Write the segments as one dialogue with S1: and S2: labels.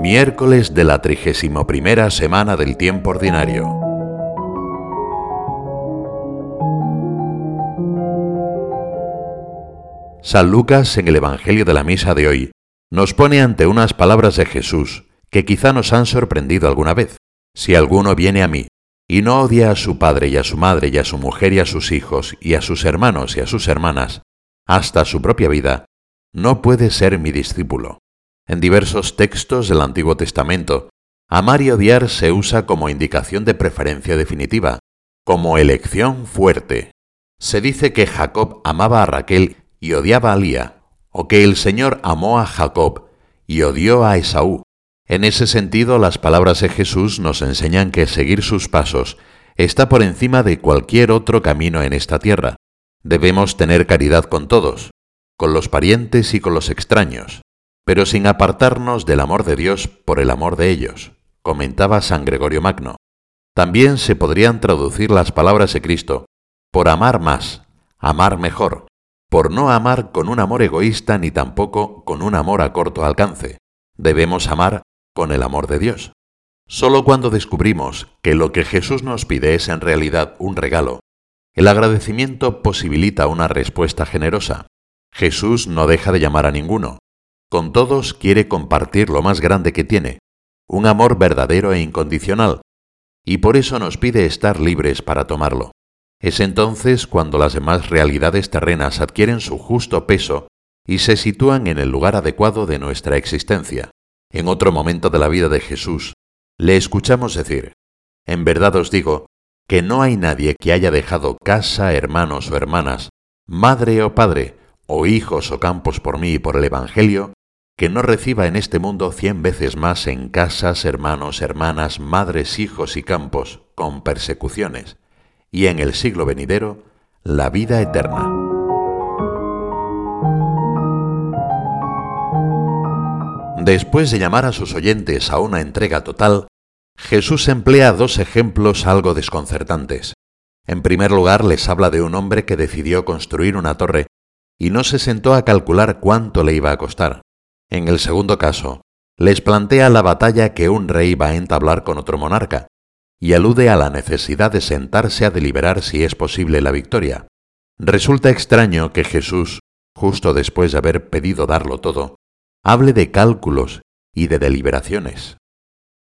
S1: Miércoles de la 31 semana del tiempo ordinario. San Lucas en el Evangelio de la Misa de hoy nos pone ante unas palabras de Jesús que quizá nos han sorprendido alguna vez. Si alguno viene a mí y no odia a su padre y a su madre y a su mujer y a sus hijos y a sus hermanos y a sus hermanas, hasta su propia vida, no puede ser mi discípulo. En diversos textos del Antiguo Testamento, amar y odiar se usa como indicación de preferencia definitiva, como elección fuerte. Se dice que Jacob amaba a Raquel y odiaba a Lía, o que el Señor amó a Jacob y odió a Esaú. En ese sentido, las palabras de Jesús nos enseñan que seguir sus pasos está por encima de cualquier otro camino en esta tierra. Debemos tener caridad con todos, con los parientes y con los extraños, pero sin apartarnos del amor de Dios por el amor de ellos, comentaba San Gregorio Magno. También se podrían traducir las palabras de Cristo, por amar más, amar mejor, por no amar con un amor egoísta ni tampoco con un amor a corto alcance. Debemos amar con el amor de Dios. Solo cuando descubrimos que lo que Jesús nos pide es en realidad un regalo, el agradecimiento posibilita una respuesta generosa. Jesús no deja de llamar a ninguno. Con todos quiere compartir lo más grande que tiene, un amor verdadero e incondicional, y por eso nos pide estar libres para tomarlo. Es entonces cuando las demás realidades terrenas adquieren su justo peso y se sitúan en el lugar adecuado de nuestra existencia. En otro momento de la vida de Jesús, le escuchamos decir, En verdad os digo, que no hay nadie que haya dejado casa, hermanos o hermanas, madre o padre, o hijos o campos por mí y por el Evangelio, que no reciba en este mundo cien veces más en casas, hermanos, hermanas, madres, hijos y campos, con persecuciones, y en el siglo venidero, la vida eterna. Después de llamar a sus oyentes a una entrega total, Jesús emplea dos ejemplos algo desconcertantes. En primer lugar, les habla de un hombre que decidió construir una torre y no se sentó a calcular cuánto le iba a costar. En el segundo caso, les plantea la batalla que un rey va a entablar con otro monarca, y alude a la necesidad de sentarse a deliberar si es posible la victoria. Resulta extraño que Jesús, justo después de haber pedido darlo todo, hable de cálculos y de deliberaciones.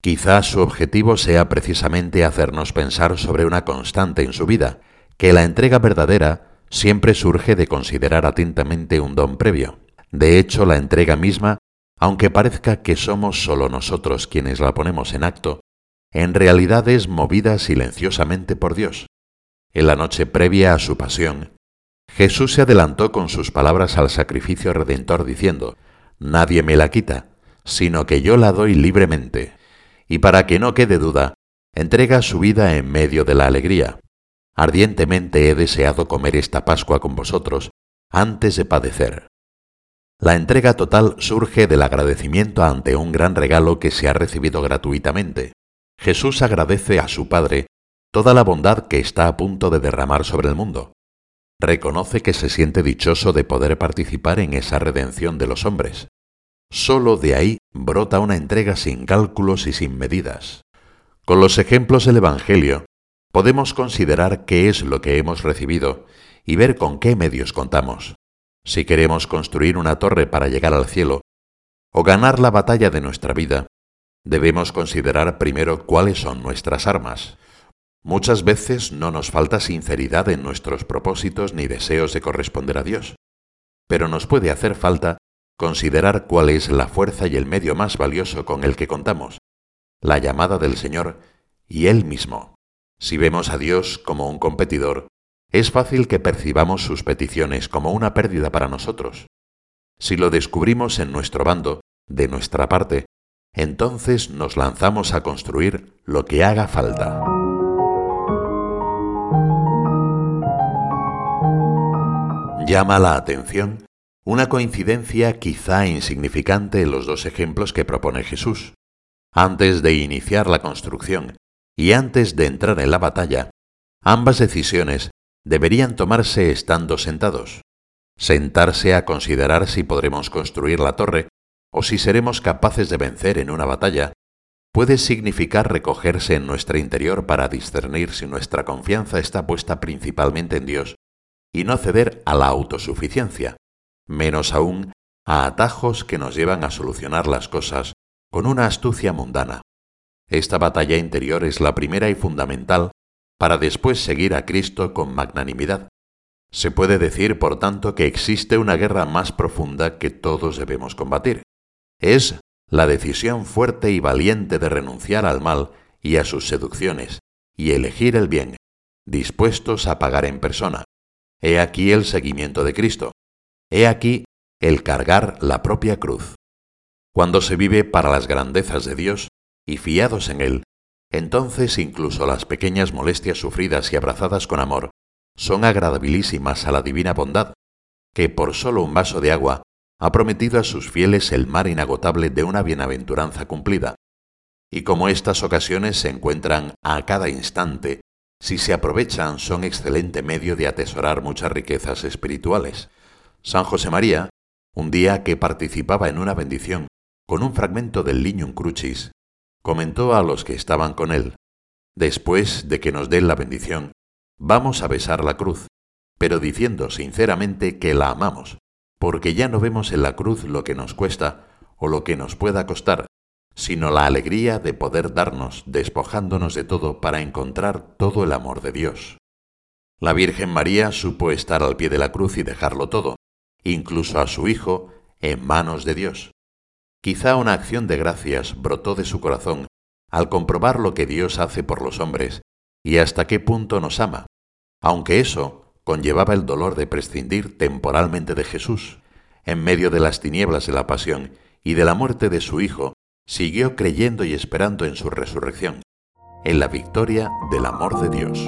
S1: Quizás su objetivo sea precisamente hacernos pensar sobre una constante en su vida, que la entrega verdadera siempre surge de considerar atentamente un don previo. De hecho, la entrega misma, aunque parezca que somos solo nosotros quienes la ponemos en acto, en realidad es movida silenciosamente por Dios. En la noche previa a su pasión, Jesús se adelantó con sus palabras al sacrificio redentor diciendo, nadie me la quita, sino que yo la doy libremente. Y para que no quede duda, entrega su vida en medio de la alegría. Ardientemente he deseado comer esta Pascua con vosotros antes de padecer. La entrega total surge del agradecimiento ante un gran regalo que se ha recibido gratuitamente. Jesús agradece a su Padre toda la bondad que está a punto de derramar sobre el mundo reconoce que se siente dichoso de poder participar en esa redención de los hombres. Solo de ahí brota una entrega sin cálculos y sin medidas. Con los ejemplos del Evangelio, podemos considerar qué es lo que hemos recibido y ver con qué medios contamos. Si queremos construir una torre para llegar al cielo, o ganar la batalla de nuestra vida, debemos considerar primero cuáles son nuestras armas, Muchas veces no nos falta sinceridad en nuestros propósitos ni deseos de corresponder a Dios, pero nos puede hacer falta considerar cuál es la fuerza y el medio más valioso con el que contamos, la llamada del Señor y Él mismo. Si vemos a Dios como un competidor, es fácil que percibamos sus peticiones como una pérdida para nosotros. Si lo descubrimos en nuestro bando, de nuestra parte, entonces nos lanzamos a construir lo que haga falta. Llama la atención una coincidencia quizá insignificante en los dos ejemplos que propone Jesús. Antes de iniciar la construcción y antes de entrar en la batalla, ambas decisiones deberían tomarse estando sentados. Sentarse a considerar si podremos construir la torre o si seremos capaces de vencer en una batalla, puede significar recogerse en nuestro interior para discernir si nuestra confianza está puesta principalmente en Dios y no ceder a la autosuficiencia, menos aún a atajos que nos llevan a solucionar las cosas con una astucia mundana. Esta batalla interior es la primera y fundamental para después seguir a Cristo con magnanimidad. Se puede decir, por tanto, que existe una guerra más profunda que todos debemos combatir. Es la decisión fuerte y valiente de renunciar al mal y a sus seducciones, y elegir el bien, dispuestos a pagar en persona. He aquí el seguimiento de Cristo. He aquí el cargar la propia cruz. Cuando se vive para las grandezas de Dios y fiados en Él, entonces incluso las pequeñas molestias sufridas y abrazadas con amor son agradabilísimas a la divina bondad, que por solo un vaso de agua ha prometido a sus fieles el mar inagotable de una bienaventuranza cumplida. Y como estas ocasiones se encuentran a cada instante, si se aprovechan son excelente medio de atesorar muchas riquezas espirituales. San José María, un día que participaba en una bendición con un fragmento del Lignum Crucis, comentó a los que estaban con él, después de que nos den la bendición, vamos a besar la cruz, pero diciendo sinceramente que la amamos, porque ya no vemos en la cruz lo que nos cuesta o lo que nos pueda costar, sino la alegría de poder darnos, despojándonos de todo para encontrar todo el amor de Dios. La Virgen María supo estar al pie de la cruz y dejarlo todo, incluso a su Hijo, en manos de Dios. Quizá una acción de gracias brotó de su corazón al comprobar lo que Dios hace por los hombres y hasta qué punto nos ama, aunque eso conllevaba el dolor de prescindir temporalmente de Jesús. En medio de las tinieblas de la pasión y de la muerte de su Hijo, siguió creyendo y esperando en su resurrección, en la victoria del amor de Dios.